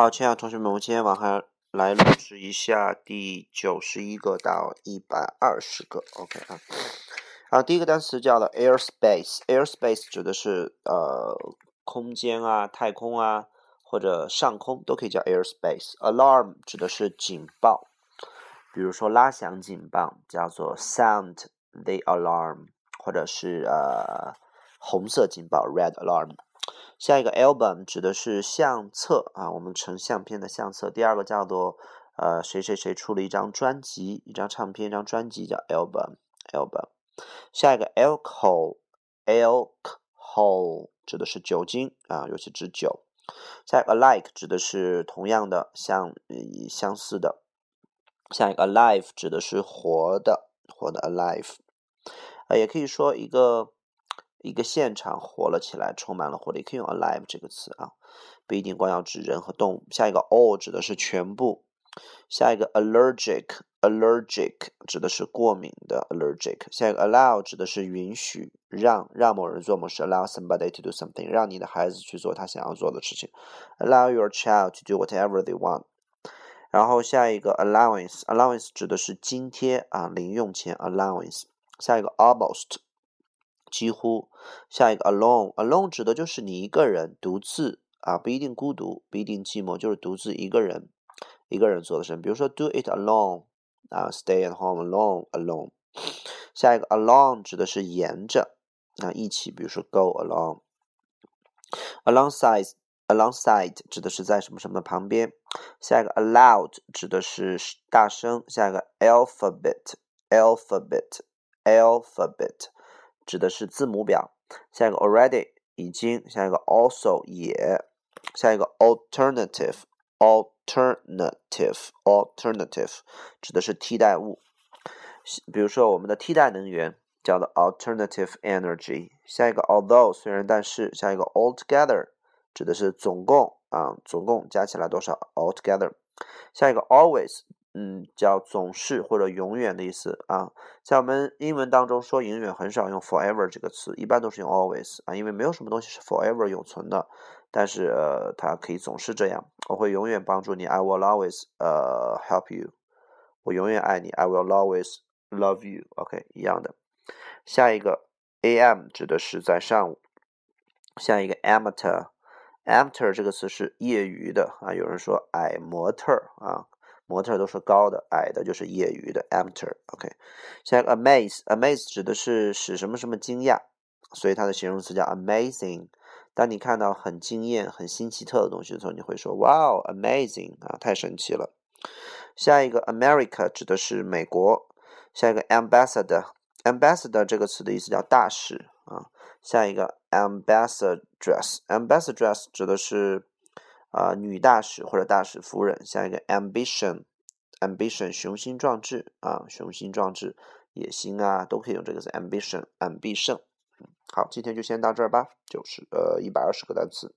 好，亲爱的同学们，我们今天晚上来录制一下第九十一个到一百二十个，OK 啊。啊，第一个单词叫做 airspace，airspace 指的是呃空间啊、太空啊或者上空都可以叫 airspace。alarm 指的是警报，比如说拉响警报叫做 sound the alarm，或者是呃红色警报 red alarm。下一个 album 指的是相册啊，我们成相片的相册。第二个叫做呃谁谁谁出了一张专辑，一张唱片，一张专辑叫 album，album。下一个 alcohol，alcohol 指的是酒精啊，尤其指酒。下一个 like 指的是同样的，相相似的。下一个 alive 指的是活的，活的 alive。呃，也可以说一个。一个现场活了起来，充满了活力，可以用 alive 这个词啊，不一定光要指人和动物。下一个 all 指的是全部，下一个 allergic，allergic 指的是过敏的 allergic。下一个 allow 指的是允许，让让某人做某事，allow somebody to do something，让你的孩子去做他想要做的事情，allow your child to do whatever they want。然后下一个 allowance，allowance 指的是津贴啊，零用钱 allowance。下一个 almost。几乎，下一个 alone，alone 指的就是你一个人独自啊，不一定孤独，不一定寂寞，就是独自一个人，一个人做的事。比如说 do it alone 啊，stay at home alone，alone。下一个 along 指的是沿着啊，一起，比如说 go along。alongside，alongside 指的是在什么什么旁边。下一个 aloud 指的是大声。下一个 alphabet，alphabet，alphabet。指的是字母表，下一个 already 已经，下一个 also 也，下一个 alternative alternative alternative 指的是替代物，比如说我们的替代能源叫做 alternative energy。下一个 although 虽然但是，下一个 altogether 指的是总共啊，总共加起来多少 altogether。下一个 always。嗯，叫总是或者永远的意思啊。在我们英文当中说永远很少用 forever 这个词，一般都是用 always 啊，因为没有什么东西是 forever 永存的。但是呃，它可以总是这样。我会永远帮助你，I will always 呃 help you。我永远爱你，I will always love you。OK，一样的。下一个 am 指的是在上午。下一个 amateur，amateur 这个词是业余的啊。有人说矮模特啊。模特都是高的，矮的就是业余的 amateur。OK，下一个 amaze，amaze 指的是使什么什么惊讶，所以它的形容词叫 amazing。当你看到很惊艳、很新奇特的东西的时候，你会说 Wow, amazing 啊，太神奇了。下一个 America 指的是美国。下一个 ambassador，ambassador 这个词的意思叫大使啊。下一个 ambassadress，ambassadress 指的是。啊，女大使或者大使夫人，下一个 ambition，ambition 雄心壮志啊，雄心壮志，野心啊，都可以用这个词 ambition，ambition。好，今天就先到这儿吧，就是呃一百二十个单词。